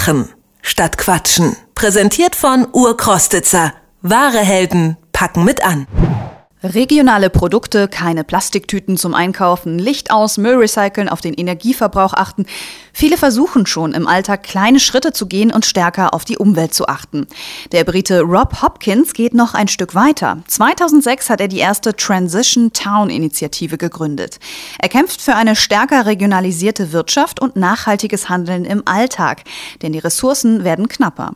Machen statt Quatschen. Präsentiert von Urkrostitzer. Wahre Helden packen mit an. Regionale Produkte, keine Plastiktüten zum Einkaufen, Licht aus, Müll recyceln, auf den Energieverbrauch achten. Viele versuchen schon im Alltag kleine Schritte zu gehen und stärker auf die Umwelt zu achten. Der Brite Rob Hopkins geht noch ein Stück weiter. 2006 hat er die erste Transition Town Initiative gegründet. Er kämpft für eine stärker regionalisierte Wirtschaft und nachhaltiges Handeln im Alltag, denn die Ressourcen werden knapper.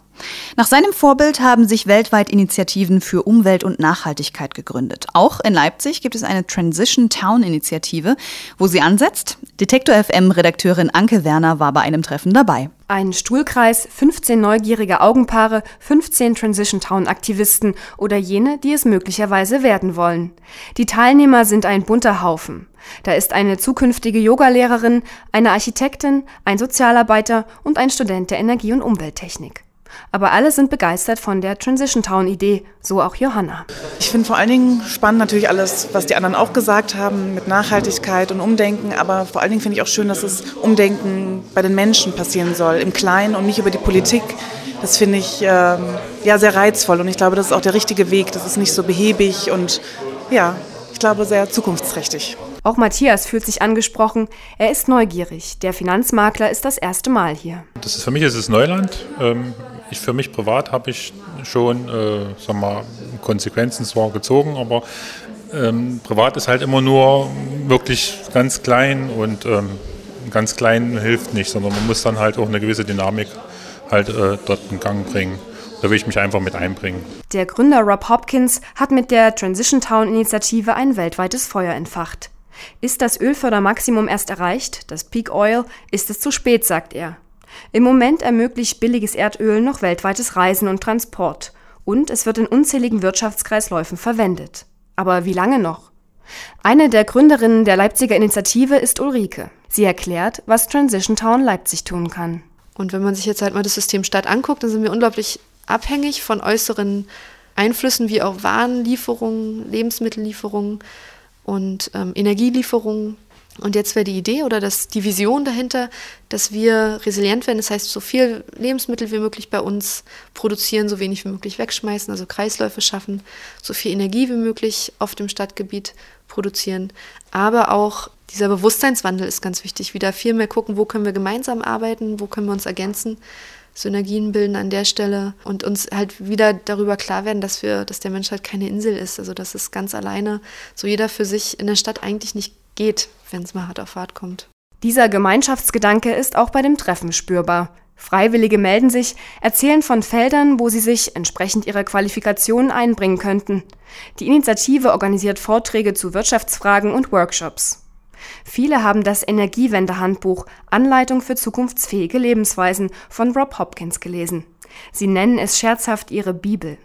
Nach seinem Vorbild haben sich weltweit Initiativen für Umwelt und Nachhaltigkeit gegründet. Auch in Leipzig gibt es eine Transition Town Initiative, wo sie ansetzt. Detektor FM Redakteurin Anke Werner war bei einem Treffen dabei. Ein Stuhlkreis, 15 neugierige Augenpaare, 15 Transition Town Aktivisten oder jene, die es möglicherweise werden wollen. Die Teilnehmer sind ein bunter Haufen. Da ist eine zukünftige Yogalehrerin, eine Architektin, ein Sozialarbeiter und ein Student der Energie- und Umwelttechnik. Aber alle sind begeistert von der Transition Town Idee, so auch Johanna. Ich finde vor allen Dingen spannend natürlich alles, was die anderen auch gesagt haben mit Nachhaltigkeit und Umdenken, aber vor allen Dingen finde ich auch schön, dass das Umdenken bei den Menschen passieren soll, im Kleinen und nicht über die Politik. Das finde ich ähm, ja sehr reizvoll und ich glaube, das ist auch der richtige Weg. Das ist nicht so behäbig und ja, ich glaube sehr zukunftsträchtig. Auch Matthias fühlt sich angesprochen. Er ist neugierig. Der Finanzmakler ist das erste Mal hier. Das ist, für mich ist es Neuland. Ähm, ich für mich privat habe ich schon äh, sag mal, Konsequenzen zwar gezogen, aber ähm, privat ist halt immer nur wirklich ganz klein und ähm, ganz klein hilft nicht, sondern man muss dann halt auch eine gewisse Dynamik halt äh, dort in Gang bringen. Da will ich mich einfach mit einbringen. Der Gründer Rob Hopkins hat mit der Transition Town Initiative ein weltweites Feuer entfacht. Ist das Ölfördermaximum erst erreicht, das Peak Oil, ist es zu spät, sagt er. Im Moment ermöglicht billiges Erdöl noch weltweites Reisen und Transport und es wird in unzähligen Wirtschaftskreisläufen verwendet. Aber wie lange noch? Eine der Gründerinnen der Leipziger Initiative ist Ulrike. Sie erklärt, was Transition Town Leipzig tun kann. Und wenn man sich jetzt halt mal das System Stadt anguckt, dann sind wir unglaublich abhängig von äußeren Einflüssen wie auch Warenlieferungen, Lebensmittellieferungen und ähm, Energielieferungen. Und jetzt wäre die Idee oder das, die Vision dahinter, dass wir resilient werden, das heißt, so viel Lebensmittel wie möglich bei uns produzieren, so wenig wie möglich wegschmeißen, also Kreisläufe schaffen, so viel Energie wie möglich auf dem Stadtgebiet produzieren. Aber auch dieser Bewusstseinswandel ist ganz wichtig, wieder viel mehr gucken, wo können wir gemeinsam arbeiten, wo können wir uns ergänzen. Synergien bilden an der Stelle und uns halt wieder darüber klar werden, dass wir, dass der Mensch halt keine Insel ist, also dass es ganz alleine so jeder für sich in der Stadt eigentlich nicht geht, wenn es mal hart auf Fahrt kommt. Dieser Gemeinschaftsgedanke ist auch bei dem Treffen spürbar. Freiwillige melden sich, erzählen von Feldern, wo sie sich entsprechend ihrer Qualifikationen einbringen könnten. Die Initiative organisiert Vorträge zu Wirtschaftsfragen und Workshops. Viele haben das Energiewende-Handbuch Anleitung für zukunftsfähige Lebensweisen von Rob Hopkins gelesen. Sie nennen es scherzhaft ihre Bibel.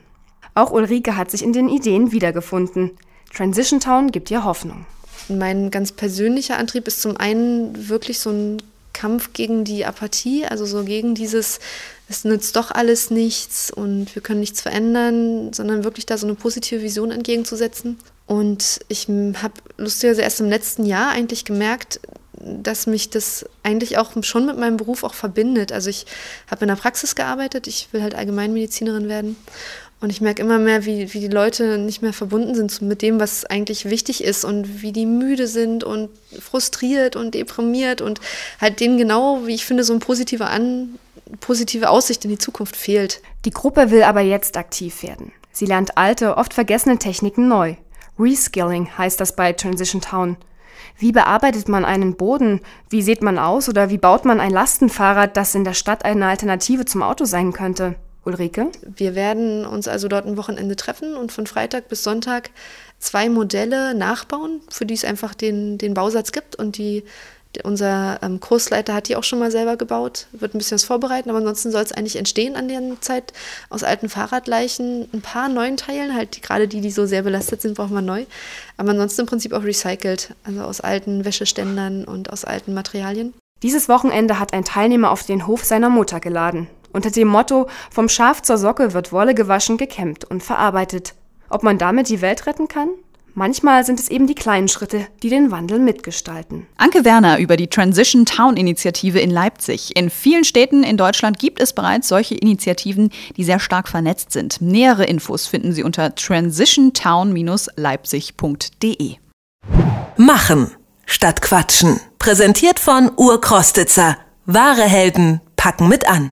Auch Ulrike hat sich in den Ideen wiedergefunden. Transition Town gibt ihr Hoffnung. Mein ganz persönlicher Antrieb ist zum einen wirklich so ein Kampf gegen die Apathie, also so gegen dieses, es nützt doch alles nichts und wir können nichts verändern, sondern wirklich da so eine positive Vision entgegenzusetzen. Und ich habe lustigerweise erst im letzten Jahr eigentlich gemerkt, dass mich das eigentlich auch schon mit meinem Beruf auch verbindet. Also ich habe in der Praxis gearbeitet, ich will halt Allgemeinmedizinerin werden. Und ich merke immer mehr, wie, wie die Leute nicht mehr verbunden sind mit dem, was eigentlich wichtig ist und wie die müde sind und frustriert und deprimiert und halt denen genau, wie ich finde, so eine positive, An positive Aussicht in die Zukunft fehlt. Die Gruppe will aber jetzt aktiv werden. Sie lernt alte, oft vergessene Techniken neu. Reskilling heißt das bei Transition Town. Wie bearbeitet man einen Boden? Wie sieht man aus oder wie baut man ein Lastenfahrrad, das in der Stadt eine Alternative zum Auto sein könnte? Ulrike? Wir werden uns also dort ein Wochenende treffen und von Freitag bis Sonntag zwei Modelle nachbauen, für die es einfach den, den Bausatz gibt und die unser ähm, Kursleiter hat die auch schon mal selber gebaut, wird ein bisschen was vorbereiten, aber ansonsten soll es eigentlich entstehen an der Zeit aus alten Fahrradleichen, ein paar neuen Teilen, halt die, gerade die, die so sehr belastet sind, brauchen wir neu. Aber ansonsten im Prinzip auch recycelt, also aus alten Wäscheständern und aus alten Materialien. Dieses Wochenende hat ein Teilnehmer auf den Hof seiner Mutter geladen. Unter dem Motto Vom Schaf zur Socke wird Wolle gewaschen, gekämmt und verarbeitet. Ob man damit die Welt retten kann? Manchmal sind es eben die kleinen Schritte, die den Wandel mitgestalten. Anke Werner über die Transition Town Initiative in Leipzig. In vielen Städten in Deutschland gibt es bereits solche Initiativen, die sehr stark vernetzt sind. Nähere Infos finden Sie unter transitiontown-leipzig.de. Machen statt Quatschen. Präsentiert von Urkrostitzer. Wahre Helden packen mit an.